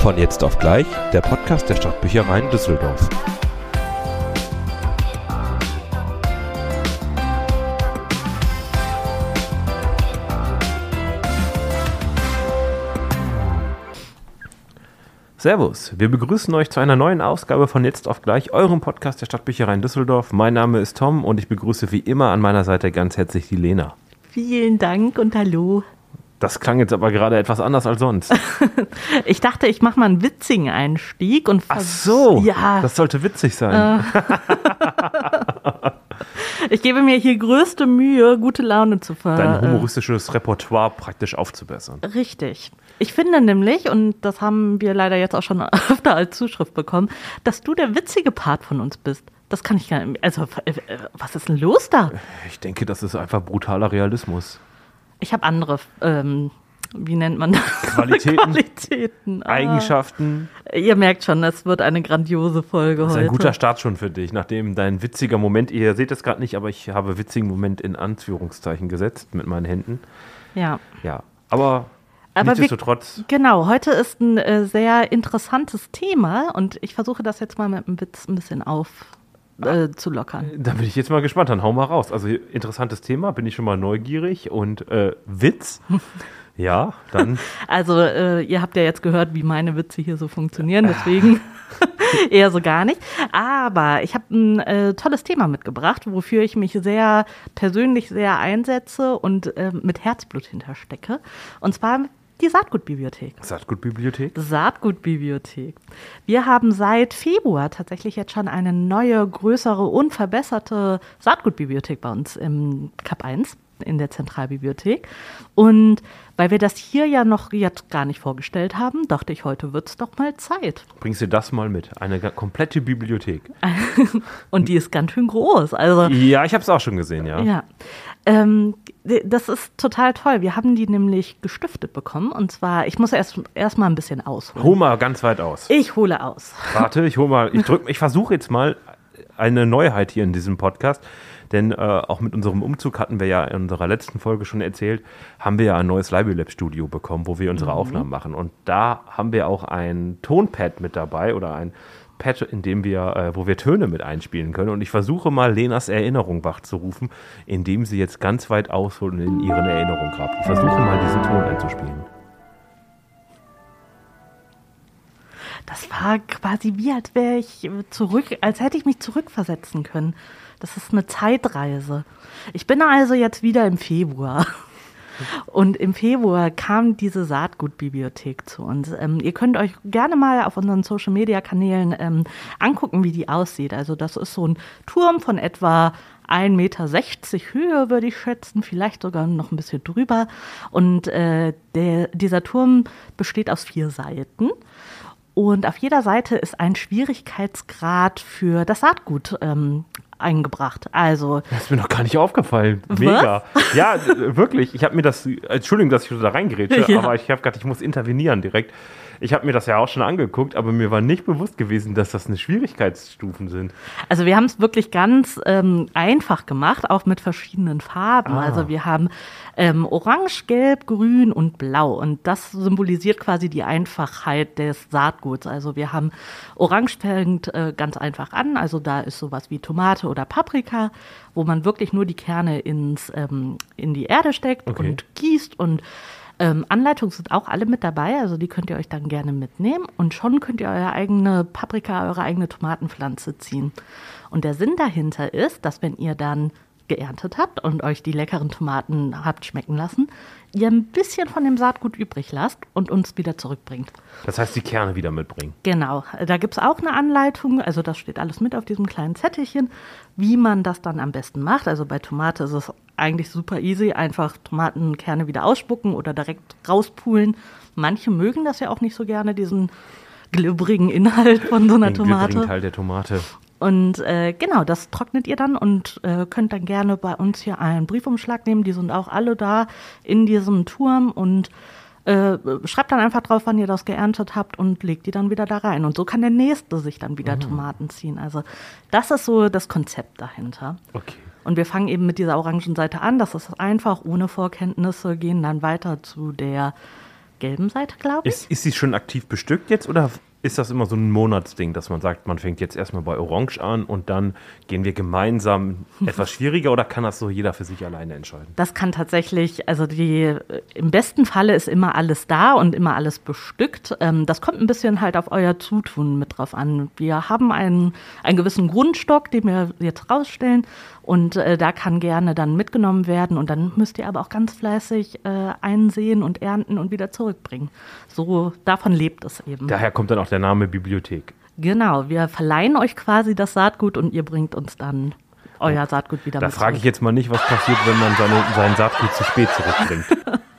Von jetzt auf gleich, der Podcast der Stadtbüchereien Düsseldorf. Servus, wir begrüßen euch zu einer neuen Ausgabe von Jetzt auf gleich, eurem Podcast der Stadtbüchereien Düsseldorf. Mein Name ist Tom und ich begrüße wie immer an meiner Seite ganz herzlich die Lena. Vielen Dank und hallo. Das klang jetzt aber gerade etwas anders als sonst. ich dachte, ich mache mal einen witzigen Einstieg und Ach so, ja. das sollte witzig sein. Äh. ich gebe mir hier größte Mühe, gute Laune zu ver Dein humoristisches Repertoire praktisch aufzubessern. Richtig. Ich finde nämlich, und das haben wir leider jetzt auch schon öfter als Zuschrift bekommen, dass du der witzige Part von uns bist. Das kann ich gar nicht. Also, äh, was ist denn los da? Ich denke, das ist einfach brutaler Realismus. Ich habe andere, ähm, wie nennt man das? Qualitäten. Qualitäten. Ah. Eigenschaften. Ihr merkt schon, es wird eine grandiose Folge heute. Das ist ein guter Start schon für dich, nachdem dein witziger Moment, ihr seht es gerade nicht, aber ich habe witzigen Moment in Anführungszeichen gesetzt mit meinen Händen. Ja. Ja, aber aber Nichtsdestotrotz. Wir, genau, heute ist ein äh, sehr interessantes Thema und ich versuche das jetzt mal mit einem Witz ein bisschen auf äh, zu lockern. Da bin ich jetzt mal gespannt, dann hau mal raus. Also interessantes Thema, bin ich schon mal neugierig und äh, Witz. Ja, dann. Also, äh, ihr habt ja jetzt gehört, wie meine Witze hier so funktionieren, deswegen eher so gar nicht. Aber ich habe ein äh, tolles Thema mitgebracht, wofür ich mich sehr persönlich sehr einsetze und äh, mit Herzblut hinterstecke. Und zwar die Saatgutbibliothek. Saatgutbibliothek? Saatgutbibliothek. Wir haben seit Februar tatsächlich jetzt schon eine neue, größere und verbesserte Saatgutbibliothek bei uns im Kap 1 in der Zentralbibliothek. Und weil wir das hier ja noch jetzt gar nicht vorgestellt haben, dachte ich, heute wird es doch mal Zeit. Bringst du das mal mit? Eine komplette Bibliothek. Und die ist ganz schön groß. Also, ja, ich habe es auch schon gesehen, ja. Ja. Ähm, das ist total toll. Wir haben die nämlich gestiftet bekommen. Und zwar, ich muss erst, erst mal ein bisschen ausholen. Hol mal ganz weit aus. Ich hole aus. Warte, ich hole mal, ich ich versuche jetzt mal eine Neuheit hier in diesem Podcast. Denn äh, auch mit unserem Umzug hatten wir ja in unserer letzten Folge schon erzählt, haben wir ja ein neues Library Studio bekommen, wo wir unsere mhm. Aufnahmen machen. Und da haben wir auch ein Tonpad mit dabei oder ein Pad, in dem wir, äh, wo wir Töne mit einspielen können. Und ich versuche mal Lenas Erinnerung wachzurufen, indem sie jetzt ganz weit ausholt und in ihren Erinnerungen grabt. Ich versuche mal diesen Ton einzuspielen. Das war quasi wie, als wäre ich zurück, als hätte ich mich zurückversetzen können. Das ist eine Zeitreise. Ich bin also jetzt wieder im Februar. Und im Februar kam diese Saatgutbibliothek zu uns. Ähm, ihr könnt euch gerne mal auf unseren Social Media Kanälen ähm, angucken, wie die aussieht. Also, das ist so ein Turm von etwa 1,60 Meter Höhe, würde ich schätzen, vielleicht sogar noch ein bisschen drüber. Und äh, der, dieser Turm besteht aus vier Seiten. Und auf jeder Seite ist ein Schwierigkeitsgrad für das Saatgut ähm, eingebracht. Also. Das ist mir noch gar nicht aufgefallen. Mega. Was? Ja, wirklich. Ich habe mir das, Entschuldigung, dass ich da reingerätsche, ja. aber ich habe gerade, ich muss intervenieren direkt. Ich habe mir das ja auch schon angeguckt, aber mir war nicht bewusst gewesen, dass das eine Schwierigkeitsstufen sind. Also wir haben es wirklich ganz ähm, einfach gemacht, auch mit verschiedenen Farben. Ah. Also wir haben ähm, Orange, Gelb, Grün und Blau. Und das symbolisiert quasi die Einfachheit des Saatguts. Also wir haben Orange fängt äh, ganz einfach an. Also da ist sowas wie Tomate oder Paprika, wo man wirklich nur die Kerne ins, ähm, in die Erde steckt okay. und gießt und ähm, Anleitungen sind auch alle mit dabei, also die könnt ihr euch dann gerne mitnehmen und schon könnt ihr eure eigene Paprika, eure eigene Tomatenpflanze ziehen. Und der Sinn dahinter ist, dass wenn ihr dann geerntet habt und euch die leckeren Tomaten habt schmecken lassen, ihr ein bisschen von dem Saatgut übrig lasst und uns wieder zurückbringt. Das heißt, die Kerne wieder mitbringen. Genau. Da gibt es auch eine Anleitung, also das steht alles mit auf diesem kleinen Zettelchen, wie man das dann am besten macht. Also bei Tomate ist es eigentlich super easy, einfach Tomatenkerne wieder ausspucken oder direkt rauspulen. Manche mögen das ja auch nicht so gerne, diesen glibberigen Inhalt von so einer Den Tomate. Teil der Tomate. Und äh, genau, das trocknet ihr dann und äh, könnt dann gerne bei uns hier einen Briefumschlag nehmen. Die sind auch alle da in diesem Turm und äh, schreibt dann einfach drauf, wann ihr das geerntet habt und legt die dann wieder da rein. Und so kann der nächste sich dann wieder mhm. Tomaten ziehen. Also das ist so das Konzept dahinter. Okay. Und wir fangen eben mit dieser orangen Seite an. Das ist einfach ohne Vorkenntnisse, gehen dann weiter zu der gelben Seite, glaube ich. Ist, ist sie schon aktiv bestückt jetzt oder ist das immer so ein Monatsding, dass man sagt, man fängt jetzt erstmal bei Orange an und dann gehen wir gemeinsam etwas schwieriger oder kann das so jeder für sich alleine entscheiden? Das kann tatsächlich, also die, im besten Falle ist immer alles da und immer alles bestückt. Ähm, das kommt ein bisschen halt auf euer Zutun mit drauf an. Wir haben einen, einen gewissen Grundstock, den wir jetzt rausstellen und äh, da kann gerne dann mitgenommen werden und dann müsst ihr aber auch ganz fleißig äh, einsehen und ernten und wieder zurückbringen. So, davon lebt es eben. Daher kommt dann auch der Name Bibliothek. Genau, wir verleihen euch quasi das Saatgut und ihr bringt uns dann euer Saatgut wieder Da mit frage ich jetzt mal nicht, was passiert, wenn man seine, sein Saatgut zu spät zurückbringt.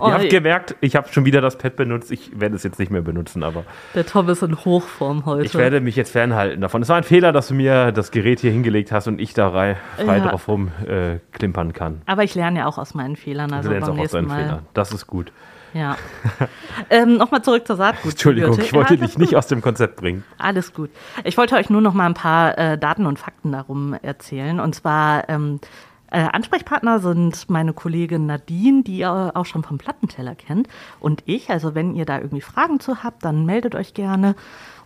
Oh, Ihr habt gemerkt, ich habe schon wieder das Pad benutzt. Ich werde es jetzt nicht mehr benutzen, aber der Tom ist in Hochform heute. ich werde mich jetzt fernhalten davon. Es war ein Fehler, dass du mir das Gerät hier hingelegt hast und ich da rei- frei Ja. drauf rumklimpern äh, kann. aber ich lerne ja auch aus meinen Fehlern. Also du lernst auch aus deinen Mal. Fehlern. Das ist gut. Ja. ähm, Nochmal zurück zur Saatgut. Entschuldigung, ich wollte dich nicht aus dem Konzept bringen. Alles gut. Ich wollte euch nur noch mal ein paar äh, Daten und Fakten darum erzählen. Und zwar ähm, äh, Ansprechpartner sind meine Kollegin Nadine, die ihr auch schon vom Plattenteller kennt, und ich. Also wenn ihr da irgendwie Fragen zu habt, dann meldet euch gerne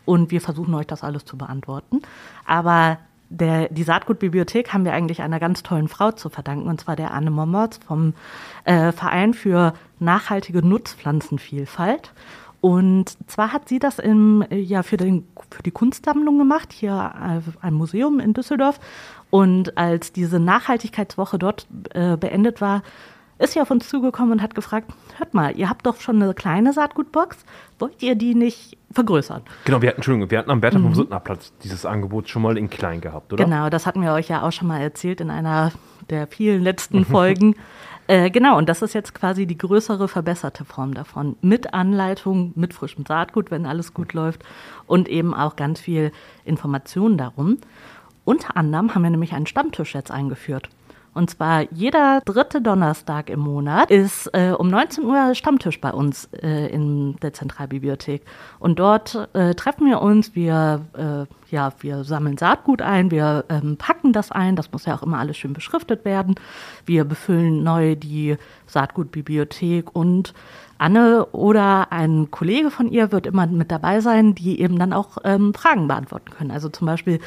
und wir versuchen euch das alles zu beantworten. Aber der, die Saatgutbibliothek haben wir eigentlich einer ganz tollen Frau zu verdanken, und zwar der Anne Mommertz vom äh, Verein für nachhaltige Nutzpflanzenvielfalt. Und zwar hat sie das im, äh, ja, für, den, für die Kunstsammlung gemacht, hier äh, ein Museum in Düsseldorf. Und als diese Nachhaltigkeitswoche dort äh, beendet war, ist sie auf uns zugekommen und hat gefragt, hört mal, ihr habt doch schon eine kleine Saatgutbox, wollt ihr die nicht vergrößern? Genau, wir hatten, Entschuldigung, wir hatten am Bertha vom Suttner Platz dieses Angebot schon mal in klein gehabt, oder? Mhm. Genau, das hatten wir euch ja auch schon mal erzählt in einer der vielen letzten Folgen. Äh, genau, und das ist jetzt quasi die größere, verbesserte Form davon. Mit Anleitung, mit frischem Saatgut, wenn alles gut läuft. Und eben auch ganz viel Information darum. Unter anderem haben wir nämlich einen Stammtisch jetzt eingeführt. Und zwar jeder dritte Donnerstag im Monat ist äh, um 19 Uhr Stammtisch bei uns äh, in der Zentralbibliothek. Und dort äh, treffen wir uns, wir, äh, ja, wir sammeln Saatgut ein, wir ähm, packen das ein, das muss ja auch immer alles schön beschriftet werden. Wir befüllen neu die Saatgutbibliothek und Anne oder ein Kollege von ihr wird immer mit dabei sein, die eben dann auch ähm, Fragen beantworten können. Also zum Beispiel,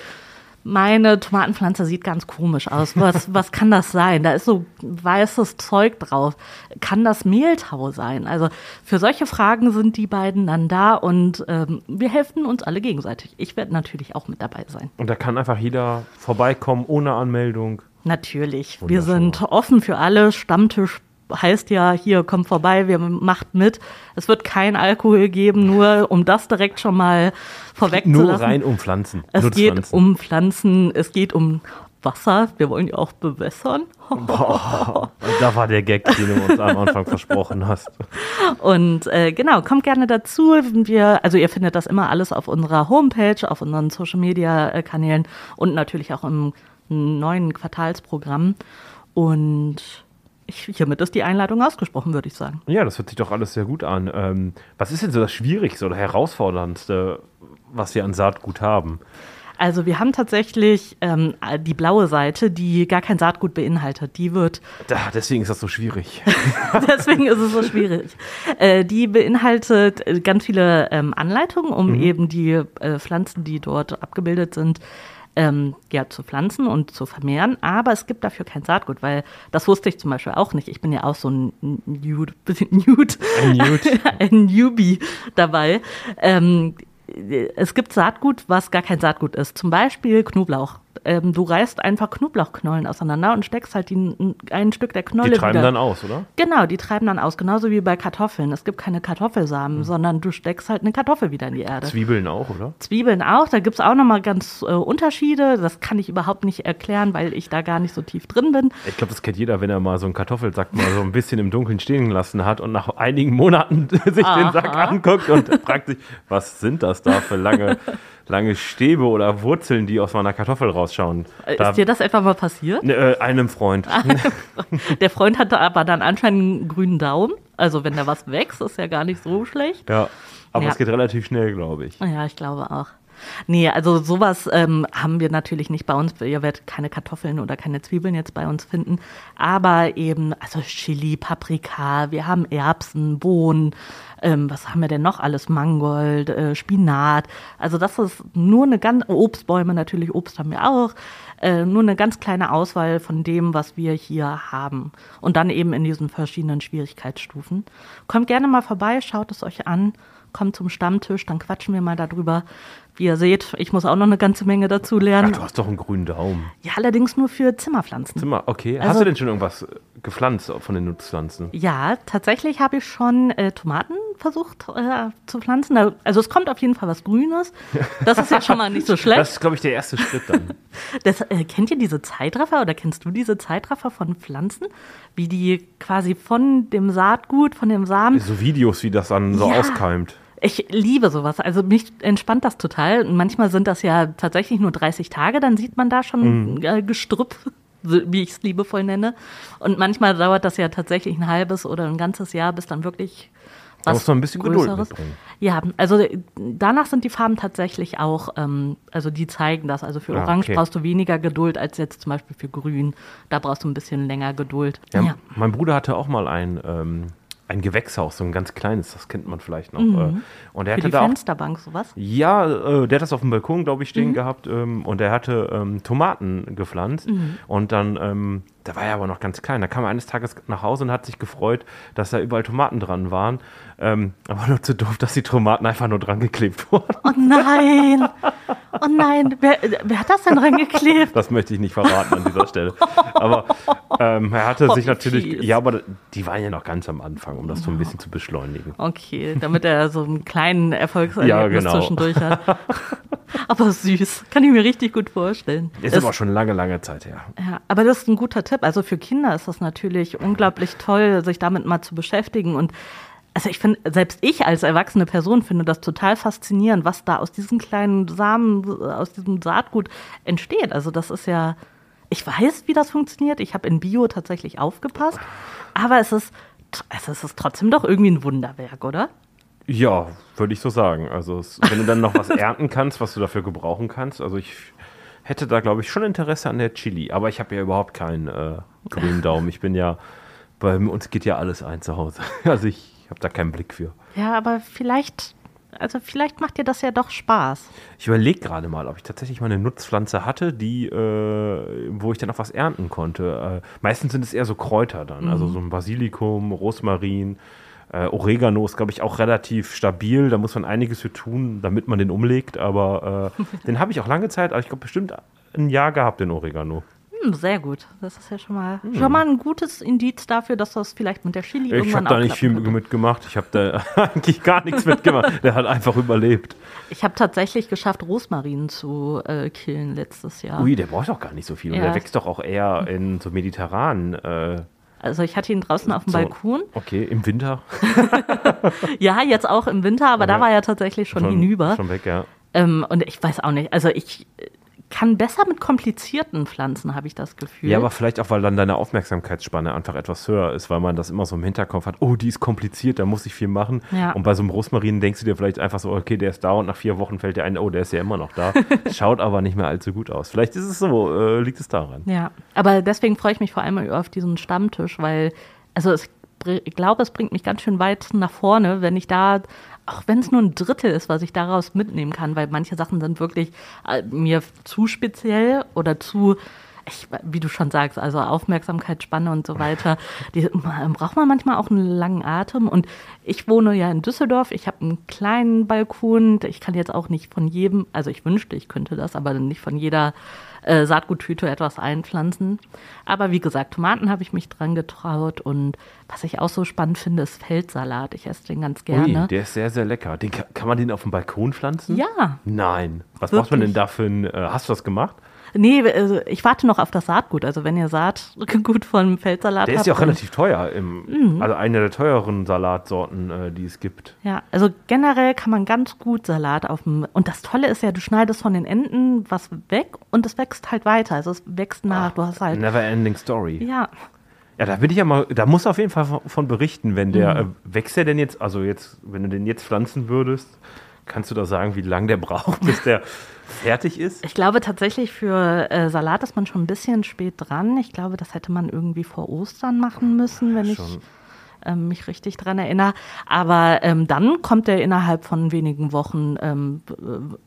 meine Tomatenpflanze sieht ganz komisch aus. Was, was kann das sein? Da ist so weißes Zeug drauf. Kann das Mehltau sein? Also für solche Fragen sind die beiden dann da und ähm, wir helfen uns alle gegenseitig. Ich werde natürlich auch mit dabei sein. Und da kann einfach jeder vorbeikommen ohne Anmeldung. Natürlich. Wir sind offen für alle. Stammtisch heißt ja, hier kommt vorbei, wir macht mit. Es wird kein Alkohol geben, nur um das direkt schon mal vorweg zu Nur lassen. rein um Pflanzen. Es geht Nutzpflanzen. um Pflanzen, es geht um Wasser. Wir wollen ja auch bewässern. Boah, da war der Gag, den du uns am Anfang versprochen hast. Und äh, genau, kommt gerne dazu. Wir, also ihr findet das immer alles auf unserer Homepage, auf unseren Social Media äh, Kanälen und natürlich auch im neuen Quartalsprogramm. Und ich, hiermit ist die Einladung ausgesprochen, würde ich sagen. Ja, das hört sich doch alles sehr gut an. Ähm, was ist denn so das Schwierigste oder herausforderndste, was wir an Saatgut haben? Also wir haben tatsächlich ähm, die blaue Seite, die gar kein Saatgut beinhaltet. Die wird Da, deswegen ist das so schwierig. Deswegen ist es so schwierig. Äh, die beinhaltet äh, ganz viele ähm, Anleitungen, um eben die äh, Pflanzen, die dort abgebildet sind, ähm, ja, zu pflanzen und zu vermehren. Aber es gibt dafür kein Saatgut, weil das wusste ich zum Beispiel auch nicht. Ich bin ja auch so ein Nude, Nude, Ein Nude. ein Newbie dabei. Ähm, es gibt Saatgut, was gar kein Saatgut ist. Zum Beispiel Knoblauch. Ähm, du reißt einfach Knoblauchknollen auseinander und steckst halt die, ein Stück der Knolle Die treiben wieder. dann aus, oder? Genau, die treiben dann aus, genauso wie bei Kartoffeln. Es gibt keine Kartoffelsamen, sondern du steckst halt eine Kartoffel wieder in die Erde. Zwiebeln auch, oder? Zwiebeln auch, da gibt's auch nochmal ganz äh, Unterschiede. Das kann ich überhaupt nicht erklären, weil ich da gar nicht so tief drin bin. Ich glaube, das kennt jeder, wenn er mal so einen Kartoffelsack mal so ein bisschen im Dunkeln stehen gelassen hat und nach einigen Monaten sich den Sack Aha. anguckt und fragt sich, was sind das da für lange, lange Stäbe oder Wurzeln, die aus meiner Kartoffel rausschauen? Äh, Da, Ist dir das etwa mal passiert? ne, äh, einem Freund. Der Freund hatte aber dann anscheinend einen grünen Daumen. Also wenn da was wächst, ist ja gar nicht so schlecht. Ja, aber Ja. es geht relativ schnell, glaube ich. Ja, ich glaube auch. Nee, also sowas ähm, haben wir natürlich nicht bei uns. Ihr werdet keine Kartoffeln oder keine Zwiebeln jetzt bei uns finden. Aber eben, also Chili, Paprika, wir haben Erbsen, Bohnen, ähm, was haben wir denn noch alles? Mangold, äh, Spinat. Also das ist nur eine ganz, Obstbäume natürlich, Obst haben wir auch. Äh, nur eine ganz kleine Auswahl von dem, was wir hier haben. Und dann eben in diesen verschiedenen Schwierigkeitsstufen. Kommt gerne mal vorbei, schaut es euch an kommt zum Stammtisch, dann quatschen wir mal darüber. Wie ihr seht, ich muss auch noch eine ganze Menge dazu lernen. Ach, du hast doch einen grünen Daumen. Ja, allerdings nur für Zimmerpflanzen. Zimmer, okay. Also, hast du denn schon irgendwas äh, gepflanzt von den Nutzpflanzen? Ja, tatsächlich habe ich schon äh, Tomaten versucht äh, zu pflanzen. Also es kommt auf jeden Fall was Grünes. Das ist ja schon mal nicht so schlecht. Das ist, glaube ich, der erste Schritt dann. Das, äh, kennt ihr diese Zeitraffer oder kennst du diese Zeitraffer von Pflanzen? Wie die quasi von dem Saatgut, von dem Samen. So Videos, wie das dann so ja. auskeimt. Ich liebe sowas. Also mich entspannt das total. Manchmal sind das ja tatsächlich nur 30 Tage, dann sieht man da schon mhm. äh, Gestrüpp, wie ich es liebevoll nenne. Und manchmal dauert das ja tatsächlich ein halbes oder ein ganzes Jahr, bis dann wirklich was muss man ein bisschen Größeres. Geduld Ja, also danach sind die Farben tatsächlich auch, ähm, also die zeigen das. Also für ah, Orange okay. brauchst du weniger Geduld als jetzt zum Beispiel für Grün. Da brauchst du ein bisschen länger Geduld. Ja, ja. Mein Bruder hatte auch mal ein ähm, ein Gewächshaus, so ein ganz kleines, das kennt man vielleicht noch. Mhm. Äh. Und er Für hatte die da Fensterbank, sowas? Ja, äh, der hat das auf dem Balkon, glaube ich, stehen mhm. gehabt. Ähm, und er hatte ähm, Tomaten gepflanzt. Mhm. Und dann, ähm, da war er aber noch ganz klein. Da kam er eines Tages nach Hause und hat sich gefreut, dass da überall Tomaten dran waren. Ähm, aber nur zu doof, dass die Tomaten einfach nur dran geklebt wurden. Oh nein! Oh nein, wer, wer hat das denn dran geklebt? Das möchte ich nicht verraten an dieser Stelle. Aber ähm, er hatte oh, sich natürlich, fies. ja, aber die waren ja noch ganz am Anfang, um das so ein bisschen zu beschleunigen. Okay, damit er so einen kleinen Erfolgserlebnis ja, genau. zwischendurch hat. aber süß, kann ich mir richtig gut vorstellen. Ist das, aber schon lange, lange Zeit her. Ja, aber das ist ein guter Tipp. Also für Kinder ist das natürlich unglaublich toll, sich damit mal zu beschäftigen und also ich finde, selbst ich als erwachsene Person finde das total faszinierend, was da aus diesen kleinen Samen, aus diesem Saatgut entsteht. Also das ist ja, ich weiß, wie das funktioniert. Ich habe in Bio tatsächlich aufgepasst, aber es ist, es ist trotzdem doch irgendwie ein Wunderwerk, oder? Ja, würde ich so sagen. Also es, wenn du dann noch was ernten kannst, was du dafür gebrauchen kannst. Also ich hätte da, glaube ich, schon Interesse an der Chili, aber ich habe ja überhaupt keinen äh, grünen Daumen. Ich bin ja, bei uns geht ja alles ein zu Hause. Also ich ich habe da keinen Blick für. Ja, aber vielleicht, also vielleicht macht dir das ja doch Spaß. Ich überlege gerade mal, ob ich tatsächlich mal eine Nutzpflanze hatte, die, äh, wo ich dann auch was ernten konnte. Äh, meistens sind es eher so Kräuter dann, also mhm. also so ein Basilikum, Rosmarin. Äh, Oregano ist, glaube ich, auch relativ stabil. Da muss man einiges für tun, damit man den umlegt. Aber äh, den habe ich auch lange Zeit, also ich glaube, bestimmt ein Jahr gehabt, den Oregano. Hm, sehr gut. Das ist ja schon mal, hm. schon mal ein gutes Indiz dafür, dass das vielleicht mit der Chili ich irgendwann Ich habe da nicht viel könnte. mitgemacht. Ich habe da eigentlich gar nichts mitgemacht. Der hat einfach überlebt. Ich habe tatsächlich geschafft, Rosmarin zu äh, killen letztes Jahr. Ui, der braucht doch gar nicht so viel. Ja. Und der wächst doch auch eher in so mediterranen. Äh, also ich hatte ihn draußen auf dem so, Balkon. Okay, im Winter. ja, jetzt auch im Winter, aber okay. da war er tatsächlich schon, schon hinüber. Schon weg, ja. Ähm, und ich weiß auch nicht, also ich kann besser mit komplizierten Pflanzen, habe ich das Gefühl. Ja, aber vielleicht auch, weil dann deine Aufmerksamkeitsspanne einfach etwas höher ist, weil man das immer so im Hinterkopf hat, oh, die ist kompliziert, da muss ich viel machen. Ja. Und bei so einem Rosmarin denkst du dir vielleicht einfach so, okay, der ist da und nach vier Wochen fällt dir ein, oh, der ist ja immer noch da. Schaut aber nicht mehr allzu gut aus. Vielleicht ist es so, äh, liegt es daran. Ja, aber deswegen freue ich mich vor allem auf diesen Stammtisch, weil, also es ich glaube, es bringt mich ganz schön weit nach vorne, wenn ich da auch wenn es nur ein Drittel ist, was ich daraus mitnehmen kann, weil manche Sachen sind wirklich äh, mir zu speziell oder zu, ich, wie du schon sagst, also Aufmerksamkeitsspanne und so weiter, die braucht man manchmal auch einen langen Atem. Und ich wohne ja in Düsseldorf, ich habe einen kleinen Balkon, ich kann jetzt auch nicht von jedem, also ich wünschte, ich könnte das, aber nicht von jeder äh, Saatguttüte etwas einpflanzen. Aber wie gesagt, Tomaten habe ich mich dran getraut und was ich auch so spannend finde, ist Feldsalat. Ich esse den ganz gerne. Ui, der ist sehr, sehr lecker. Den, kann man den auf dem Balkon pflanzen? Ja. Nein. Was Wirklich? braucht man denn dafür? Äh, hast du das gemacht? Nee, also ich warte noch auf das Saatgut. Also wenn ihr Saatgut von Feldsalat Der habt. ist ja auch relativ teuer. Im, mhm. Also eine der teuren Salatsorten, äh, die es gibt. Ja, also generell kann man ganz gut Salat auf dem. Und das Tolle ist ja, du schneidest von den Enden was weg und es wächst halt weiter. Also es wächst nach. Ach, du hast halt. Never ending story. Ja. Ja, da bin ich ja mal, da muss auf jeden Fall von berichten, wenn der, mhm. äh, wächst der denn jetzt, also jetzt, wenn du den jetzt pflanzen würdest, Kannst du da sagen, wie lange der braucht, bis der fertig ist? Ich glaube tatsächlich für äh, Salat ist man schon ein bisschen spät dran. Ich glaube, das hätte man irgendwie vor Ostern machen müssen, wenn ich ähm, mich richtig dran erinnere. Aber ähm, dann kommt er innerhalb von wenigen Wochen, ähm,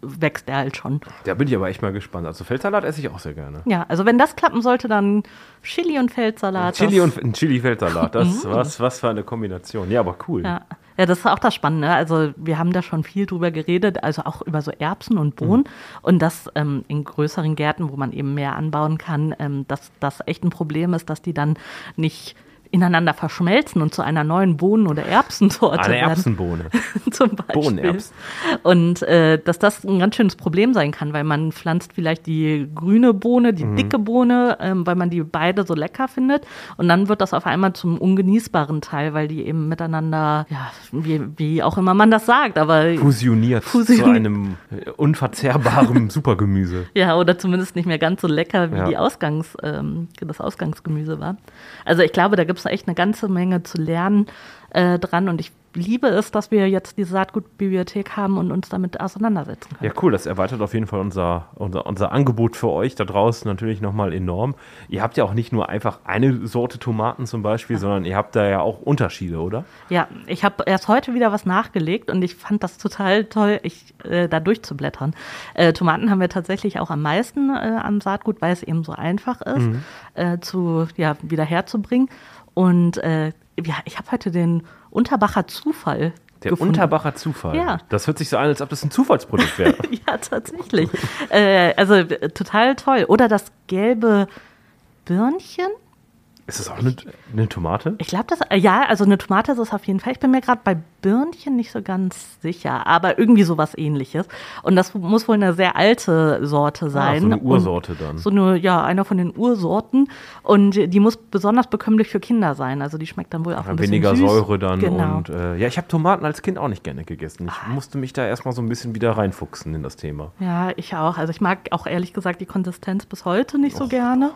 wächst er halt schon. Da bin ich aber echt mal gespannt. Also Feldsalat esse ich auch sehr gerne. Ja, also wenn das klappen sollte, dann Chili und Feldsalat. Chili und ein Chili-Feldsalat, das mhm. was, was für eine Kombination. Ja, aber cool. Ja. Ja, das ist auch das Spannende. Also wir haben da schon viel drüber geredet, also auch über so Erbsen und Bohnen. Mhm. Und das ähm, in größeren Gärten, wo man eben mehr anbauen kann, ähm, dass das echt ein Problem ist, dass die dann nicht ineinander verschmelzen und zu einer neuen Bohnen- oder Erbsensorte Eine Erbsenbohne. zum Beispiel. Bohnenerbsen. Und äh, dass das ein ganz schönes Problem sein kann, weil man pflanzt vielleicht die grüne Bohne, die mhm. dicke Bohne, ähm, weil man die beide so lecker findet. Und dann wird das auf einmal zum ungenießbaren Teil, weil die eben miteinander, ja, wie, wie auch immer man das sagt, aber fusioniert, fusioniert. zu einem unverzehrbaren Supergemüse. Ja, oder zumindest nicht mehr ganz so lecker, wie ja. die Ausgangs, ähm, das Ausgangsgemüse war. Also ich glaube, da gibt es echt eine ganze Menge zu lernen äh, dran und ich liebe es, dass wir jetzt diese Saatgutbibliothek haben und uns damit auseinandersetzen können. Ja, cool. Das erweitert auf jeden Fall unser, unser, unser Angebot für euch da draußen natürlich nochmal enorm. Ihr habt ja auch nicht nur einfach eine Sorte Tomaten zum Beispiel, ja. sondern ihr habt da ja auch Unterschiede, oder? Ja, ich habe erst heute wieder was nachgelegt und ich fand das total toll, ich, äh, da durchzublättern. Äh, Tomaten haben wir tatsächlich auch am meisten äh, am Saatgut, weil es eben so einfach ist, mhm. Äh, zu, ja, wieder herzubringen. Und äh, ja, ich habe heute den Unterbacher Zufall. Der gefunden. Unterbacher Zufall. Ja. Das hört sich so an, als ob das ein Zufallsprodukt wäre. ja, tatsächlich. äh, also total toll. Oder das gelbe Birnchen. Ist das auch eine, eine Tomate? Ich glaube, das, ja, also eine Tomate ist es auf jeden Fall. Ich bin mir gerade bei Birnchen nicht so ganz sicher, aber irgendwie sowas ähnliches. Und das muss wohl eine sehr alte Sorte sein. Ah, so eine Ursorte dann. So eine, ja, einer von den Ursorten. Und die muss besonders bekömmlich für Kinder sein. Also die schmeckt dann wohl auch ja, ein bisschen Weniger süß. Säure dann. Genau. Und äh, ja, ich habe Tomaten als Kind auch nicht gerne gegessen. Ich ah. musste mich da erstmal so ein bisschen wieder reinfuchsen in das Thema. Ja, ich auch. Also ich mag auch ehrlich gesagt die Konsistenz bis heute nicht so Och. gerne.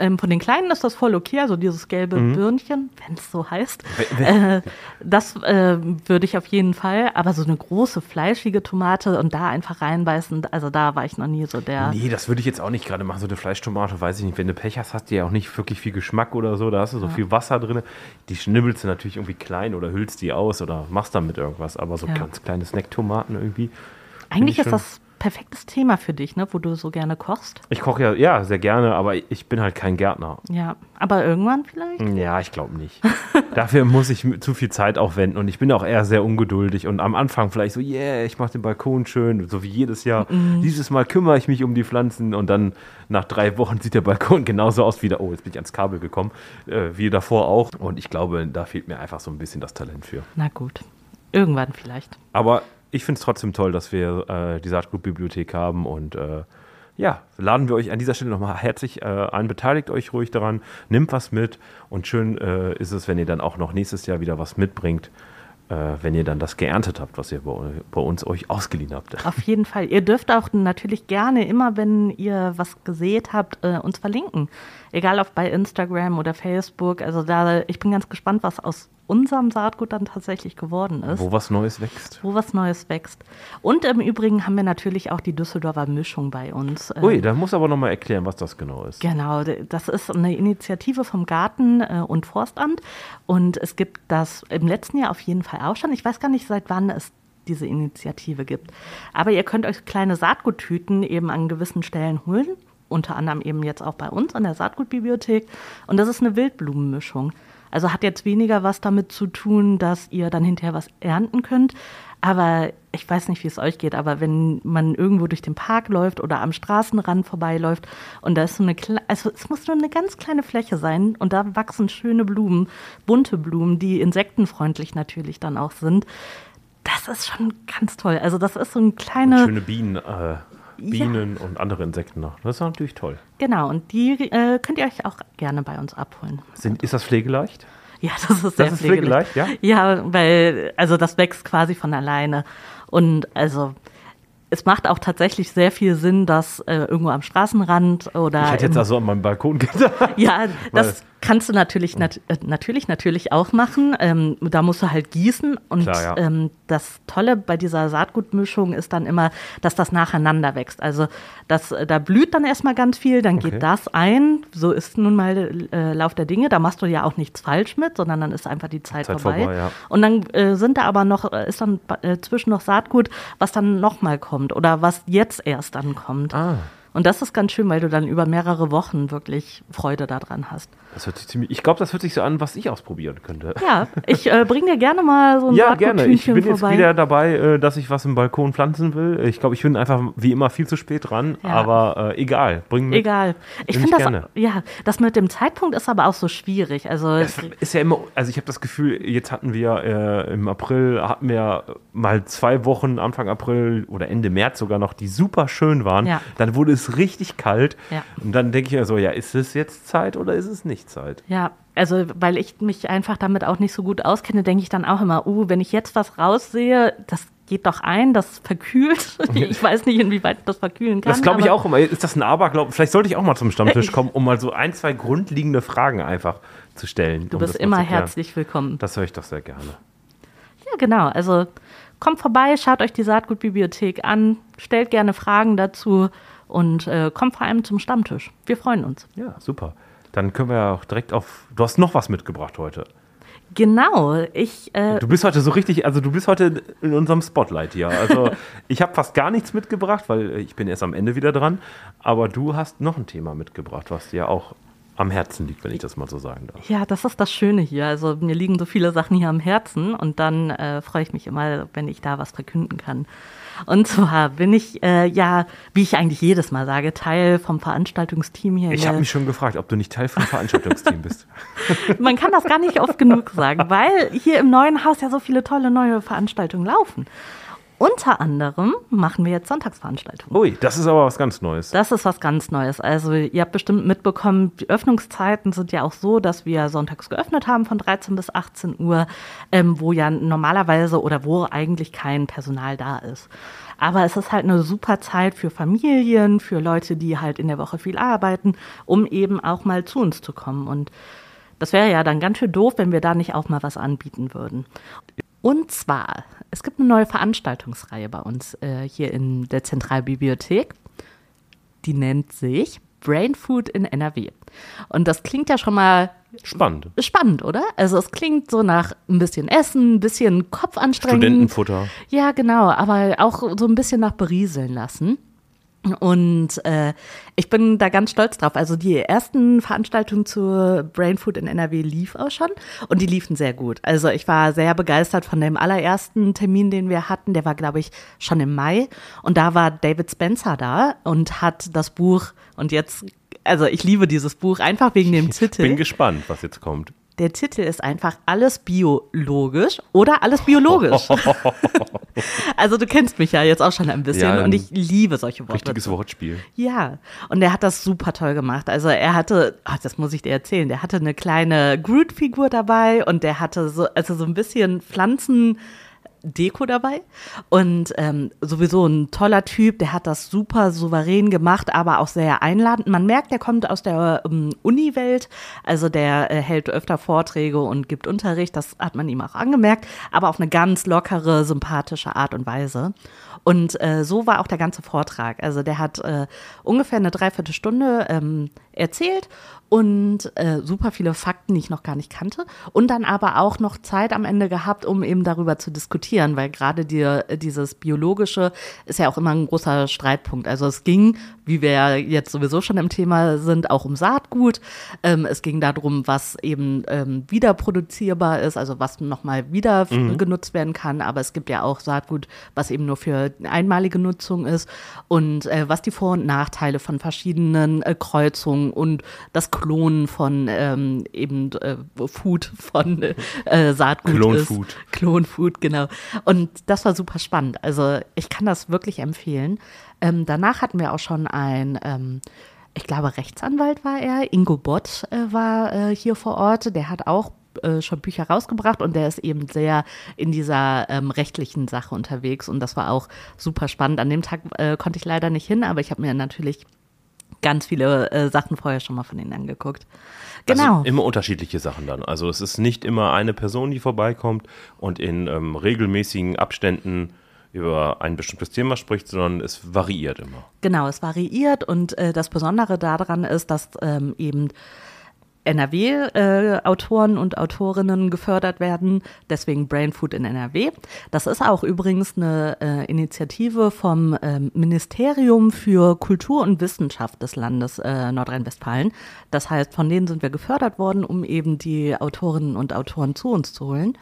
Ähm, von den Kleinen ist das voll okay, also dieses gelbe mhm. Birnchen, wenn es so heißt. Äh, das äh, würde ich auf jeden Fall, aber so eine große, fleischige Tomate und da einfach reinbeißen, also da war ich noch nie so der. Nee, das würde ich jetzt auch nicht gerade machen. So eine Fleischtomate, weiß ich nicht. Wenn du Pech hast, hast du ja auch nicht wirklich viel Geschmack oder so. Da hast du so ja. viel Wasser drin. Die schnibbelst du natürlich irgendwie klein oder hüllst die aus oder machst damit irgendwas. Aber so ja. ganz kleine Snacktomaten irgendwie. Eigentlich ist das perfektes Thema für dich, ne, wo du so gerne kochst. Ich koche ja, ja, sehr gerne, aber ich bin halt kein Gärtner. Ja, aber irgendwann vielleicht? Ja, ich glaube nicht. Dafür muss ich zu viel Zeit aufwenden und ich bin auch eher sehr ungeduldig und am Anfang vielleicht so, yeah, ich mache den Balkon schön, so wie jedes Jahr. Mhm. Dieses Mal kümmere ich mich um die Pflanzen und dann nach drei Wochen sieht der Balkon genauso aus wie der, oh, jetzt bin ich ans Kabel gekommen, äh, wie davor auch und ich glaube, da fehlt mir einfach so ein bisschen das Talent für. Na gut, irgendwann vielleicht. Aber ich finde es trotzdem toll, dass wir äh, die Saatgutbibliothek haben und äh, ja, laden wir euch an dieser Stelle nochmal herzlich äh, ein, beteiligt euch ruhig daran, nimmt was mit und schön äh, ist es, wenn ihr dann auch noch nächstes Jahr wieder was mitbringt, äh, wenn ihr dann das geerntet habt, was ihr bei, bei, uns euch ausgeliehen habt. Auf jeden Fall. Ihr dürft auch natürlich gerne immer, wenn ihr was gesät habt, äh, uns verlinken. Egal ob bei Instagram oder Facebook. Also da, ich bin ganz gespannt, was aus unserem Saatgut dann tatsächlich geworden ist. Wo was Neues wächst. Wo was Neues wächst. Und im Übrigen haben wir natürlich auch die Düsseldorfer Mischung bei uns. Ui, ähm, da muss aber nochmal erklären, was das genau ist. Genau, das ist eine Initiative vom Garten- äh, und Forstamt. Und es gibt das im letzten Jahr auf jeden Fall auch schon. Ich weiß gar nicht, seit wann es diese Initiative gibt. Aber ihr könnt euch kleine Saatguttüten eben an gewissen Stellen holen unter anderem eben jetzt auch bei uns an der Saatgutbibliothek. Und das ist eine Wildblumenmischung. Also hat jetzt weniger was damit zu tun, dass ihr dann hinterher was ernten könnt. Aber ich weiß nicht, wie es euch geht, aber wenn man irgendwo durch den Park läuft oder am Straßenrand vorbeiläuft und da ist so eine, also es muss nur eine ganz kleine Fläche sein und da wachsen schöne Blumen, bunte Blumen, die insektenfreundlich natürlich dann auch sind. Das ist schon ganz toll. Also das ist so ein kleiner. Schöne Bienen. Äh Bienen ja. und andere Insekten noch. Das ist natürlich toll. Genau, und die äh, könnt ihr euch auch gerne bei uns abholen. Sind, ist das pflegeleicht? Ja, das ist sehr das ist pflegeleicht. pflegeleicht. Ja? ja, weil, also das wächst quasi von alleine. Und also es macht auch tatsächlich sehr viel Sinn, dass äh, irgendwo am Straßenrand oder. Ich hätte jetzt also an meinem Balkon gedacht. ja, das, Kannst du natürlich, nat äh, natürlich, natürlich auch machen. Ähm, da musst du halt gießen. Und Klar, ja. ähm, das Tolle bei dieser Saatgutmischung ist dann immer, dass das nacheinander wächst. Also das, da blüht dann erstmal ganz viel, dann Okay. geht das ein. So ist nun mal äh, Lauf der Dinge. Da machst du ja auch nichts falsch mit, sondern dann ist einfach die Zeit, Zeit vorbei. vorbei, ja. Und dann äh, sind da aber noch, äh, ist dann äh, zwischen noch Saatgut, was dann nochmal kommt oder was jetzt erst dann kommt. Ah. Und das ist ganz schön, weil du dann über mehrere Wochen wirklich Freude daran hast. Das hört sich ziemlich, ich glaube, das hört sich so an, was ich ausprobieren könnte. Ja, ich äh, bringe dir gerne mal so ein Ja, gerne. Ich bin jetzt vorbei. wieder dabei, äh, dass ich was im Balkon pflanzen will. Ich glaube, ich bin einfach wie immer viel zu spät dran, Ja. aber äh, egal. Bring mit. Egal. Ich finde das, gerne. ja, das mit dem Zeitpunkt ist aber auch so schwierig. Also, Es ist ja immer, also ich habe das Gefühl, jetzt hatten wir äh, im April, hatten wir mal zwei Wochen, Anfang April oder Ende März sogar noch, die super schön waren. Ja. Dann wurde es richtig kalt. Ja. Und dann denke ich mir so, ja, ist es jetzt Zeit oder ist es nicht Zeit? ja, also, weil ich mich einfach damit auch nicht so gut auskenne, denke ich dann auch immer, uh, wenn ich jetzt was raussehe, das geht doch ein, das verkühlt. Ich weiß nicht, inwieweit das verkühlen kann. Das glaube ich auch immer. Ist das ein Aberglaube? Vielleicht sollte ich auch mal zum Stammtisch kommen, um mal so ein, zwei grundlegende Fragen einfach zu stellen. Du um bist mal immer herzlich willkommen. Das höre ich doch sehr gerne. Ja, genau. Also kommt vorbei, schaut euch die Saatgutbibliothek an, stellt gerne Fragen dazu und äh, kommt vor allem zum Stammtisch. Wir freuen uns. Ja, super. Dann können wir ja auch direkt auf. Du hast noch was mitgebracht heute. Genau, ich, äh, Du bist heute so richtig, also du bist heute in unserem Spotlight hier. Also ich habe fast gar nichts mitgebracht, weil ich bin erst am Ende wieder dran. Aber du hast noch ein Thema mitgebracht, was dir auch am Herzen liegt, wenn ich das mal so sagen darf. ja, das ist das Schöne hier. Also mir liegen so viele Sachen hier am Herzen und dann äh, freue ich mich immer, wenn ich da was verkünden kann. Und zwar bin ich, äh, ja, wie ich eigentlich jedes Mal sage, Teil vom Veranstaltungsteam hier. Ich habe mich schon gefragt, ob du nicht Teil vom Veranstaltungsteam bist. Man kann das gar nicht oft genug sagen, weil hier im neuen Haus ja so viele tolle neue Veranstaltungen laufen. Unter anderem machen wir jetzt Sonntagsveranstaltungen. Ui, das ist aber was ganz Neues. Das ist was ganz Neues. Also ihr habt bestimmt mitbekommen, die Öffnungszeiten sind ja auch so, dass wir sonntags geöffnet haben von 13 bis 18 Uhr, ähm, wo ja normalerweise oder wo eigentlich kein Personal da ist. Aber es ist halt eine super Zeit für Familien, für Leute, die halt in der Woche viel arbeiten, um eben auch mal zu uns zu kommen. Und das wäre ja dann ganz schön doof, wenn wir da nicht auch mal was anbieten würden. Und zwar, es gibt eine neue Veranstaltungsreihe bei uns äh, hier in der Zentralbibliothek. Die nennt sich Brain Food in NRW. Und das klingt ja schon mal Spannend. spannend, oder? Also es klingt so nach ein bisschen Essen, ein bisschen Kopfanstrengen. Studentenfutter. Ja, genau, aber auch so ein bisschen nach berieseln lassen. Und äh, ich bin da ganz stolz drauf. Also die ersten Veranstaltungen zur Brain Food in NRW lief auch schon und die liefen sehr gut. Also ich war sehr begeistert von dem allerersten Termin, den wir hatten. Der war, glaube ich, schon im Mai. Und da war David Spencer da und hat das Buch und jetzt, also ich liebe dieses Buch einfach wegen dem Titel. Bin gespannt, was jetzt kommt. Der Titel ist einfach alles biologisch oder alles biologisch. also du kennst mich ja jetzt auch schon ein bisschen Ja, und ich liebe solche Worte. Richtiges Wortspiel. Ja, und er hat das super toll gemacht. Also er hatte, ach, das muss ich dir erzählen, der hatte eine kleine Groot-Figur dabei und der hatte so, also so ein bisschen Pflanzen. Deko dabei und ähm, sowieso ein toller Typ, der hat das super souverän gemacht, aber auch sehr einladend. Man merkt, der kommt aus der ähm, Uni-Welt, also der äh, hält öfter Vorträge und gibt Unterricht, das hat man ihm auch angemerkt, aber auf eine ganz lockere, sympathische Art und Weise. Und äh, so war auch der ganze Vortrag. Also der hat äh, ungefähr eine Dreiviertelstunde ähm, erzählt und äh, super viele Fakten, die ich noch gar nicht kannte. Und dann aber auch noch Zeit am Ende gehabt, um eben darüber zu diskutieren, weil gerade die, dieses Biologische ist ja auch immer ein großer Streitpunkt. Also es ging, wie wir ja jetzt sowieso schon im Thema sind, auch um Saatgut. Ähm, es ging darum, was eben ähm, wiederproduzierbar ist, also was nochmal wieder Mhm. genutzt werden kann. Aber es gibt ja auch Saatgut, was eben nur für einmalige Nutzung ist und äh, was die Vor- und Nachteile von verschiedenen äh, Kreuzungen und das Klonen von ähm, eben äh, Food von äh, Saatgut Klonfood. ist. Klonfood, genau. Und das war super spannend. Also ich kann das wirklich empfehlen. Ähm, danach hatten wir auch schon ein ähm, ich glaube, Rechtsanwalt war er. Ingo Bott äh, war äh, hier vor Ort. Der hat auch äh, schon Bücher rausgebracht und der ist eben sehr in dieser ähm, rechtlichen Sache unterwegs und das war auch super spannend. An dem Tag äh, konnte ich leider nicht hin, aber ich habe mir natürlich ganz viele äh, Sachen vorher schon mal von ihnen angeguckt. Genau. Also immer unterschiedliche Sachen dann. Also es ist nicht immer eine Person, die vorbeikommt und in ähm, regelmäßigen Abständen über ein bestimmtes Thema spricht, sondern es variiert immer. Genau, es variiert und äh, das Besondere daran ist, dass ähm, eben NRW-Autoren äh, und Autorinnen gefördert werden, deswegen Brain Food in NRW. Das ist auch übrigens eine äh, Initiative vom äh, Ministerium für Kultur und Wissenschaft des Landes äh, Nordrhein-Westfalen. Das heißt, von denen sind wir gefördert worden, um eben die Autorinnen und Autoren zu uns zu holen.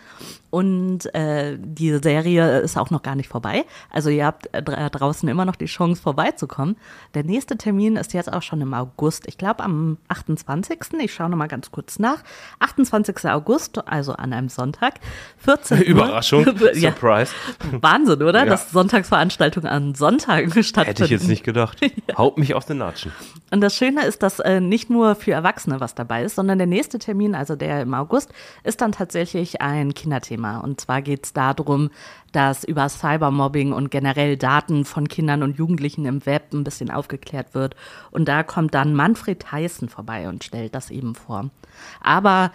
Und äh, die Serie ist auch noch gar nicht vorbei. Also ihr habt äh, draußen immer noch die Chance vorbeizukommen. Der nächste Termin ist jetzt auch schon im August. Ich glaube am 28. Ich schaue noch mal ganz kurz nach. 28. August, also an einem Sonntag. 14 Überraschung. ja. Surprise. Wahnsinn, oder? Ja. Dass Sonntagsveranstaltungen an Sonntagen stattfinden. Hätte ich jetzt nicht gedacht. ja. Haut mich aus den Latschen. Und das Schöne ist, dass äh, nicht nur für Erwachsene was dabei ist, sondern der nächste Termin, also der im August, ist dann tatsächlich ein Kinderthema. Und zwar geht es darum, dass über Cybermobbing und generell Daten von Kindern und Jugendlichen im Web ein bisschen aufgeklärt wird. Und da kommt dann Manfred Theissen vorbei und stellt das eben vor. Aber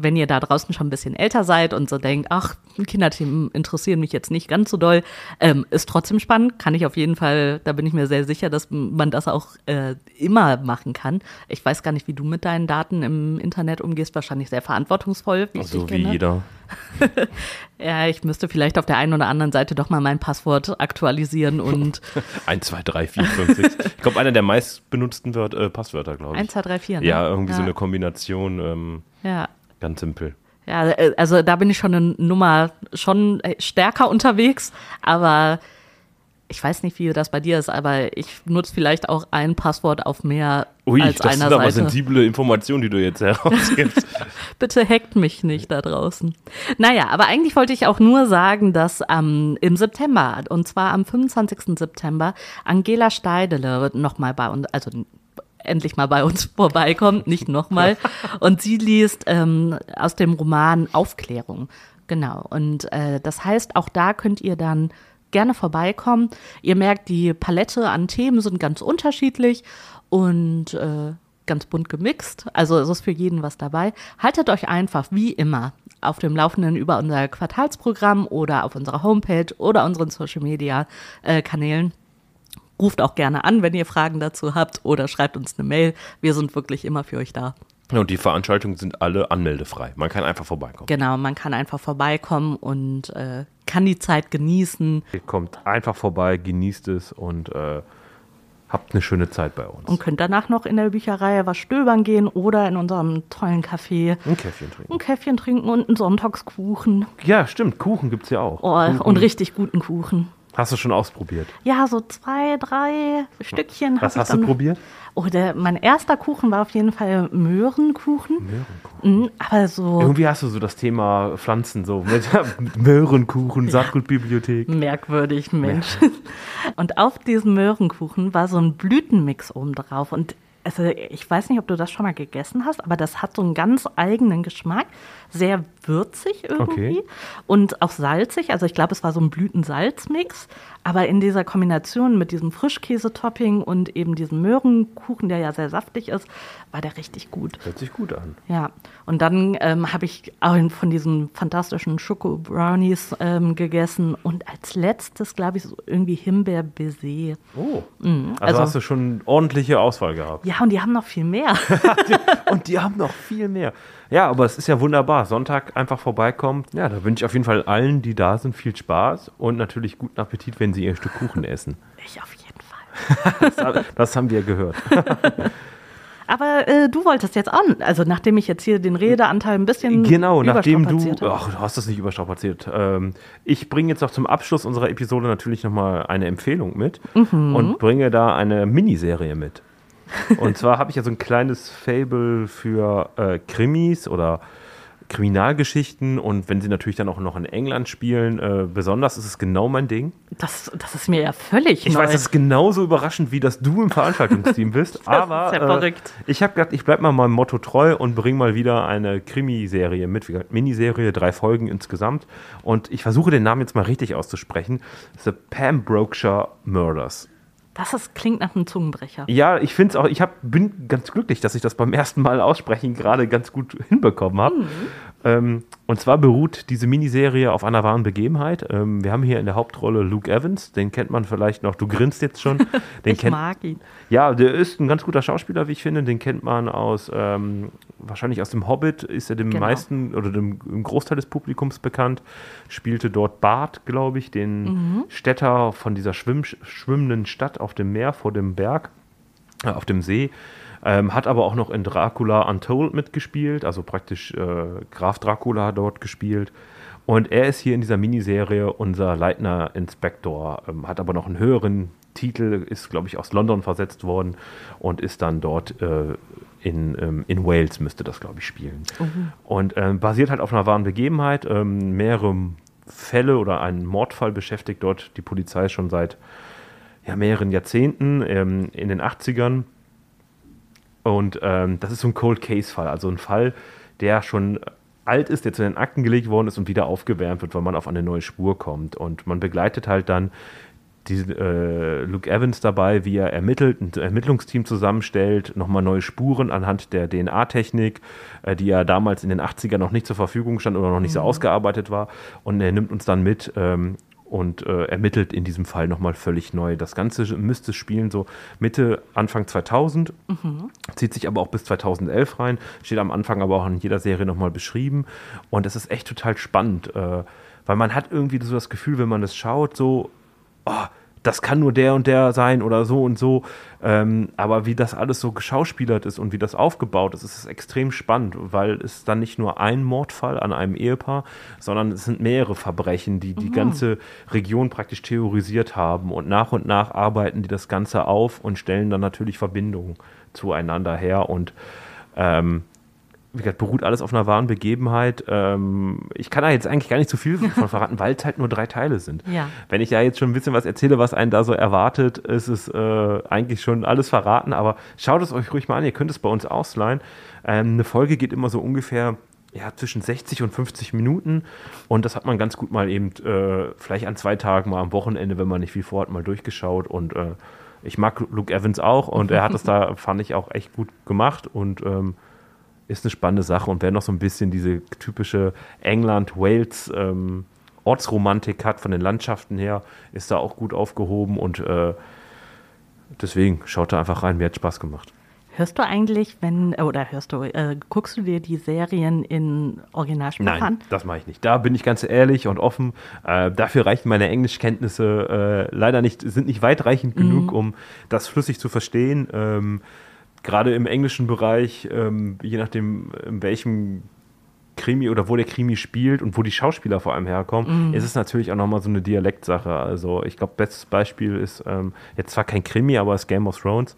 wenn ihr da draußen schon ein bisschen älter seid und so denkt, ach, Kinderthemen interessieren mich jetzt nicht ganz so doll, ähm, ist trotzdem spannend, kann ich auf jeden Fall, da bin ich mir sehr sicher, dass man das auch äh, immer machen kann. Ich weiß gar nicht, wie du mit deinen Daten im Internet umgehst, wahrscheinlich sehr verantwortungsvoll. Wie so wie jeder. ja, ich müsste vielleicht auf der einen oder anderen Seite doch mal mein Passwort aktualisieren und 1, 2, 3, 4, 5, 6. Ich glaube, einer der meistbenutzten Wört, äh, Passwörter, glaube ich. 1, 2, 3, 4. Ne? Ja, irgendwie ja. so eine Kombination. Ähm, ja. Ganz simpel. Ja, äh, also da bin ich schon eine Nummer schon äh, stärker unterwegs, aber ich weiß nicht, wie das bei dir ist, aber ich nutze vielleicht auch ein Passwort auf mehr Ui, als das einer sind aber sensible Informationen, die du jetzt herausgibst. Bitte hackt mich nicht da draußen. Naja, aber eigentlich wollte ich auch nur sagen, dass ähm, im September, und zwar am 25. September, Angela Steidele nochmal bei uns, also endlich mal bei uns vorbeikommt, nicht nochmal. Und sie liest ähm, aus dem Roman Aufklärung. Genau. Und äh, das heißt, auch da könnt ihr dann gerne vorbeikommen. Ihr merkt, die Palette an Themen sind ganz unterschiedlich und äh, ganz bunt gemixt. Also es ist für jeden was dabei. Haltet euch einfach wie immer auf dem Laufenden über unser Quartalsprogramm oder auf unserer Homepage oder unseren Social Media äh, Kanälen. Ruft auch gerne an, wenn ihr Fragen dazu habt oder schreibt uns eine Mail. Wir sind wirklich immer für euch da. Und die Veranstaltungen sind alle anmeldefrei. Man kann einfach vorbeikommen. Genau, man kann einfach vorbeikommen und äh, kann die Zeit genießen. Ihr kommt einfach vorbei, genießt es und äh, habt eine schöne Zeit bei uns. Und könnt danach noch in der Bücherei was stöbern gehen oder in unserem tollen Café ein Käffchen trinken. Ein Käffchen trinken und einen Sonntagskuchen. Ja, stimmt. Kuchen gibt es ja auch. Oh, und richtig guten Kuchen. Hast du schon ausprobiert? Ja, so zwei, drei Stückchen. Was hast du probiert? Oh, der, mein erster Kuchen war auf jeden Fall Möhrenkuchen. Möhrenkuchen. Mhm, aber so. Irgendwie hast du so das Thema Pflanzen so mit Möhrenkuchen, Saatgutbibliothek. Merkwürdig, Mensch. Und auf diesem Möhrenkuchen war so ein Blütenmix oben drauf. Und also ich weiß nicht, ob du das schon mal gegessen hast, aber das hat so einen ganz eigenen Geschmack. Sehr würzig irgendwie okay. und auch salzig. Also ich glaube, es war so ein Blütensalzmix. Aber in dieser Kombination mit diesem Frischkäsetopping und eben diesem Möhrenkuchen, der ja sehr saftig ist, war der richtig gut. Hört sich gut an. Ja, und dann ähm, habe ich auch von diesen fantastischen Schoko-Brownies ähm, gegessen und als letztes, glaube ich, so irgendwie Himbeer-Baiser. Oh, mhm. also, also, hast du schon ordentliche Auswahl gehabt. Ja, und die haben noch viel mehr. und die haben noch viel mehr. Ja, aber es ist ja wunderbar. Sonntag einfach vorbeikommen. Ja, da wünsche ich auf jeden Fall allen, die da sind, viel Spaß und natürlich guten Appetit, wenn sie ihr Stück Kuchen essen. Ich auf jeden Fall. das, das haben wir gehört. Aber äh, du wolltest jetzt auch, also nachdem ich jetzt hier den Redeanteil ein bisschen Genau, nachdem du, ach, du hast das nicht überstrapaziert. Ähm, ich bringe jetzt noch zum Abschluss unserer Episode natürlich nochmal eine Empfehlung mit mhm. und bringe da eine Miniserie mit. Und zwar habe ich ja so ein kleines Fable für äh, Krimis oder Kriminalgeschichten und wenn sie natürlich dann auch noch in England spielen, äh, besonders ist es genau mein Ding. Das, das ist mir ja völlig Ich neu. weiß, das ist genauso überraschend, wie dass du im Veranstaltungsteam bist, aber ja. Äh, ich habe gedacht, ich bleibe mal meinem Motto treu und bringe mal wieder eine Krimiserie mit, Miniserie, drei Folgen insgesamt und ich versuche den Namen jetzt mal richtig auszusprechen. The Pembrokeshire Murders. Das ist, klingt nach einem Zungenbrecher. Ja, ich finde es auch, ich hab, bin ganz glücklich, dass ich das beim ersten Mal aussprechen gerade ganz gut hinbekommen habe. Mhm. Ähm, und zwar beruht diese Miniserie auf einer wahren Begebenheit. Ähm, wir haben hier in der Hauptrolle Luke Evans, den kennt man vielleicht noch, du grinst jetzt schon. Den ich mag ihn. Ja, der ist ein ganz guter Schauspieler, wie ich finde. Den kennt man aus, ähm, wahrscheinlich aus dem Hobbit, ist er dem genau. meisten oder dem, dem, Großteil des Publikums bekannt. Spielte dort Bart, glaube ich, den mhm. Städter von dieser schwimm schwimmenden Stadt auf dem Meer vor dem Berg, äh, auf dem See. Ähm, hat aber auch noch in Dracula Untold mitgespielt, also praktisch äh, Graf Dracula dort gespielt. Und er ist hier in dieser Miniserie unser Leitner Inspektor, ähm, hat aber noch einen höheren Titel, ist, glaube ich, aus London versetzt worden und ist dann dort äh, in, ähm, in Wales, müsste das, glaube ich, spielen. Mhm. Und ähm, basiert halt auf einer wahren Begebenheit. Ähm, mehrere Fälle oder einen Mordfall beschäftigt dort die Polizei schon seit ja, mehreren Jahrzehnten, ähm, in den 80ern. Und ähm, das ist so ein Cold Case-Fall, also ein Fall, der schon alt ist, der zu den Akten gelegt worden ist und wieder aufgewärmt wird, weil man auf eine neue Spur kommt. Und man begleitet halt dann diesen, äh, Luke Evans dabei, wie er ermittelt, ein Ermittlungsteam zusammenstellt, nochmal neue Spuren anhand der DNA-Technik, äh, die ja damals in den 80ern noch nicht zur Verfügung stand oder noch nicht mhm. so ausgearbeitet war. Und er nimmt uns dann mit ähm, und äh, ermittelt in diesem Fall nochmal völlig neu. Das Ganze müsste spielen so Mitte, Anfang 2000, mhm. zieht sich aber auch bis 2011 rein, steht am Anfang aber auch in jeder Serie nochmal beschrieben und es ist echt total spannend, äh, weil man hat irgendwie so das Gefühl, wenn man das schaut, so, oh, das kann nur der und der sein oder so und so. Ähm, aber wie das alles so geschauspielert ist und wie das aufgebaut ist, ist es extrem spannend, weil es dann nicht nur ein Mordfall an einem Ehepaar, sondern es sind mehrere Verbrechen, die die mhm. ganze Region praktisch theorisiert haben. Und nach und nach arbeiten die das Ganze auf und stellen dann natürlich Verbindungen zueinander her. Und ähm, wie gesagt, beruht alles auf einer wahren Begebenheit. Ähm, ich kann da jetzt eigentlich gar nicht zu so viel von verraten, weil es halt nur drei Teile sind. Ja. Wenn ich ja jetzt schon ein bisschen was erzähle, was einen da so erwartet, ist es äh, eigentlich schon alles verraten. Aber schaut es euch ruhig mal an, ihr könnt es bei uns ausleihen. Ähm, eine Folge geht immer so ungefähr ja, zwischen 60 und 50 Minuten. Und das hat man ganz gut mal eben, äh, vielleicht an zwei Tagen mal am Wochenende, wenn man nicht viel vorhat, mal durchgeschaut. Und äh, ich mag Luke Evans auch und er hat es da, fand ich, auch echt gut gemacht. Und ähm, ist eine spannende Sache. Und wer noch so ein bisschen diese typische England-Wales ähm, Ortsromantik hat von den Landschaften her, ist da auch gut aufgehoben und äh, deswegen schaut da einfach rein, mir hat Spaß gemacht. Hörst du eigentlich, wenn, oder hörst du, äh, guckst du dir die Serien in Originalsprache Nein, an? das mache ich nicht. Da bin ich ganz ehrlich und offen. Äh, dafür reichen meine Englischkenntnisse äh, leider nicht, sind nicht weitreichend mhm. genug, um das flüssig zu verstehen. Ähm, gerade im englischen Bereich, ähm, je nachdem, in welchem Krimi oder wo der Krimi spielt und wo die Schauspieler vor allem herkommen, mm. ist es natürlich auch nochmal so eine Dialektsache. Also ich glaube, bestes Beispiel ist ähm, jetzt zwar kein Krimi, aber es Game of Thrones.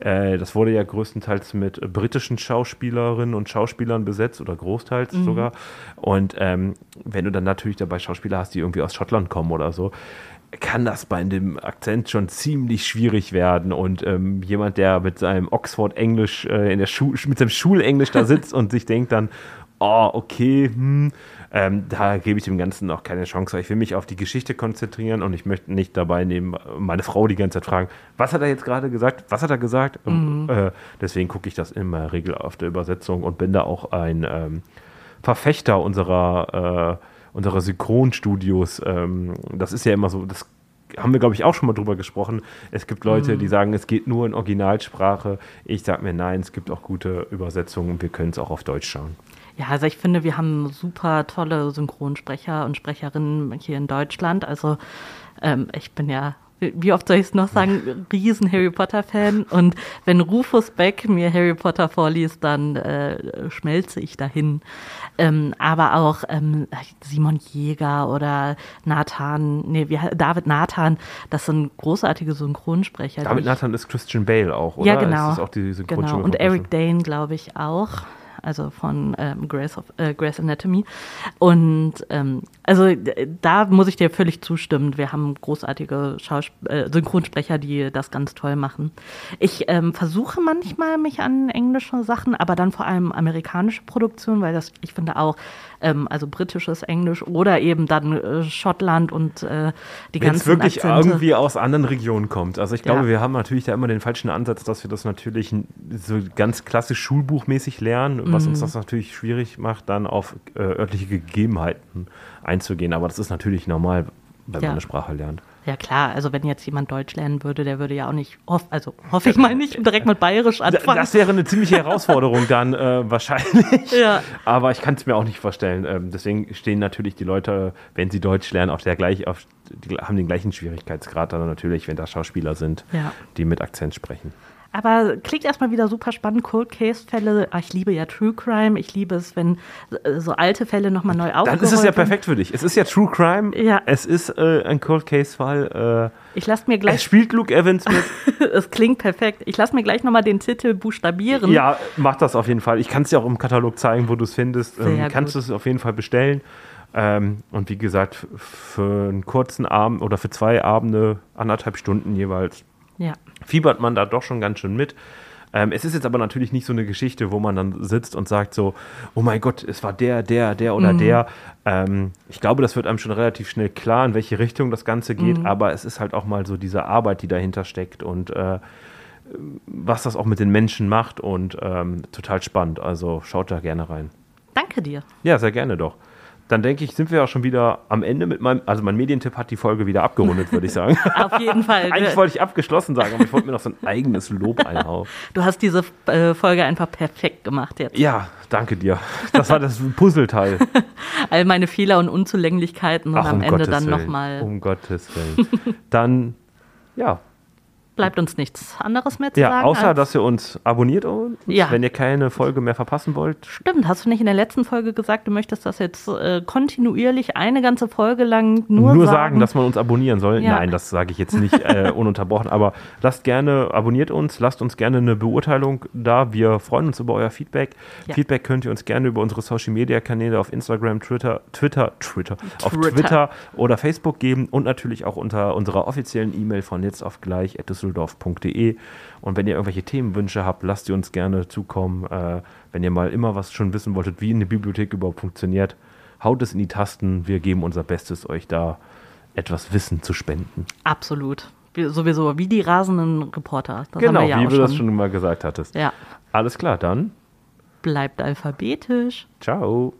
Ja. Äh, das wurde ja größtenteils mit britischen Schauspielerinnen und Schauspielern besetzt oder großteils mm. sogar. Und ähm, wenn du dann natürlich dabei Schauspieler hast, die irgendwie aus Schottland kommen oder so, kann das bei dem Akzent schon ziemlich schwierig werden. Und ähm, jemand, der mit seinem Oxford-Englisch äh, in der Schu mit seinem Schulenglisch da sitzt und sich denkt dann, oh, okay, hm, ähm, da gebe ich dem Ganzen noch keine Chance. Ich will mich auf die Geschichte konzentrieren und ich möchte nicht dabei neben meine Frau die ganze Zeit fragen, was hat er jetzt gerade gesagt? Was hat er gesagt? Mhm. Äh, deswegen gucke ich das immer regel auf der Übersetzung und bin da auch ein ähm, Verfechter unserer äh, unsere Synchronstudios, ähm, das ist ja immer so, das haben wir, glaube ich, auch schon mal drüber gesprochen. Es gibt Leute, mhm. die sagen, es geht nur in Originalsprache. Ich sage mir, nein, es gibt auch gute Übersetzungen und wir können es auch auf Deutsch schauen. Ja, also ich finde, wir haben super tolle Synchronsprecher und Sprecherinnen hier in Deutschland. Also ähm, ich bin ja wie oft soll ich es noch sagen, riesen Harry Potter-Fan. Und wenn Rufus Beck mir Harry Potter vorliest, dann äh, schmelze ich dahin. Ähm, aber auch ähm, Simon Jäger oder Nathan, nee, wie, David Nathan, das sind großartige Synchronsprecher. David Nathan ist Christian Bale auch, oder? Ja, genau. Ist das auch die genau. Und Eric Dane, glaube ich, auch also von ähm, Grace, of, äh, Grace Anatomy. Und ähm, also da muss ich dir völlig zustimmen. Wir haben großartige Schausp äh, Synchronsprecher, die das ganz toll machen. Ich ähm, versuche manchmal mich an englische Sachen, aber dann vor allem amerikanische Produktionen, weil das, ich finde auch, ähm, also britisches Englisch oder eben dann äh, Schottland und äh, die Wenn ganzen es wirklich Akzente. irgendwie aus anderen Regionen kommt. Also ich glaube, Ja. wir haben natürlich da immer den falschen Ansatz, dass wir das natürlich so ganz klassisch schulbuchmäßig lernen, was Mhm. uns das natürlich schwierig macht, dann auf äh, örtliche Gegebenheiten einzugehen. Aber das ist natürlich normal, wenn Ja. man eine Sprache lernt. Ja klar, also wenn jetzt jemand Deutsch lernen würde, der würde ja auch nicht, hoff, also hoffe ich mal nicht direkt mit Bayerisch anfangen. Das wäre eine ziemliche Herausforderung dann äh, wahrscheinlich. Ja. Aber ich kann es mir auch nicht vorstellen. Ähm, deswegen stehen natürlich die Leute, wenn sie Deutsch lernen, auf der gleich, auf, die haben den gleichen Schwierigkeitsgrad dann natürlich, wenn da Schauspieler sind, Ja. die mit Akzent sprechen. Aber klingt erstmal wieder super spannend. Cold Case-Fälle. Ah, Ich liebe ja True Crime. Ich liebe es, wenn äh, so alte Fälle nochmal neu Dann aufgerollt ist es ja perfekt für dich. Es ist ja True Crime. Ja. Es ist äh, ein Cold Case-Fall. Ich lasse mir Äh, es gleich, spielt Luke Evans mit. es klingt perfekt. Ich lasse mir gleich nochmal den Titel buchstabieren. ja, mach das auf jeden Fall. Ich kann es dir auch im Katalog zeigen, wo du es findest. Ähm, Sehr kannst du es auf jeden Fall bestellen. Ähm, und wie gesagt, für einen kurzen Abend oder für zwei Abende, anderthalb Stunden jeweils, ja. Fiebert man da doch schon ganz schön mit. Ähm, es ist jetzt aber natürlich nicht so eine Geschichte, wo man dann sitzt und sagt so, oh mein Gott, es war der, der, der oder der. Ähm, ich glaube, das wird einem schon relativ schnell klar, in welche Richtung das Ganze geht, aber es ist halt auch mal so diese Arbeit, die dahinter steckt und äh, was das auch mit den Menschen macht und ähm, total spannend. Also schaut da gerne rein. Danke dir. Ja, sehr gerne doch. Dann denke ich, sind wir auch schon wieder am Ende mit meinem, also mein Medientipp hat die Folge wieder abgerundet, würde ich sagen. Auf jeden Fall. Eigentlich wollte ich abgeschlossen sagen, aber ich wollte mir noch so ein eigenes Lob einhauen. Du hast diese äh, Folge einfach perfekt gemacht jetzt. Ja, danke dir. Das war das Puzzleteil. All meine Fehler und Unzulänglichkeiten und Ach, am um Ende Gottes dann nochmal. Um Gottes Willen. Dann, ja. Bleibt uns nichts anderes mehr zu Ja, sagen. außer, als- dass ihr uns abonniert, uns, Ja. wenn ihr keine Folge mehr verpassen wollt. Stimmt, hast du nicht in der letzten Folge gesagt, du möchtest das jetzt äh, kontinuierlich eine ganze Folge lang nur, Nur, sagen, dass man uns abonnieren soll. Ja. Nein, das sage ich jetzt nicht äh, ununterbrochen. Aber lasst gerne, abonniert uns, lasst uns gerne eine Beurteilung da. Wir freuen uns über euer Feedback. Ja. Feedback könnt ihr uns gerne über unsere Social Media Kanäle auf Instagram, Twitter, Twitter, Twitter, auf Twitter. Twitter oder Facebook geben und natürlich auch unter unserer offiziellen E-Mail von jetzt auf gleich düsseldorf.de. Und wenn ihr irgendwelche Themenwünsche habt, lasst sie uns gerne zukommen. Äh, wenn ihr mal immer was schon wissen wolltet, wie eine Bibliothek überhaupt funktioniert, haut es in die Tasten. Wir geben unser Bestes, euch da etwas Wissen zu spenden. Absolut. Wir, sowieso wie die rasenden Reporter. Das genau, wir ja wie du das schon. schon mal gesagt hattest. Ja. Alles klar, dann Bleibt alphabetisch. ciao.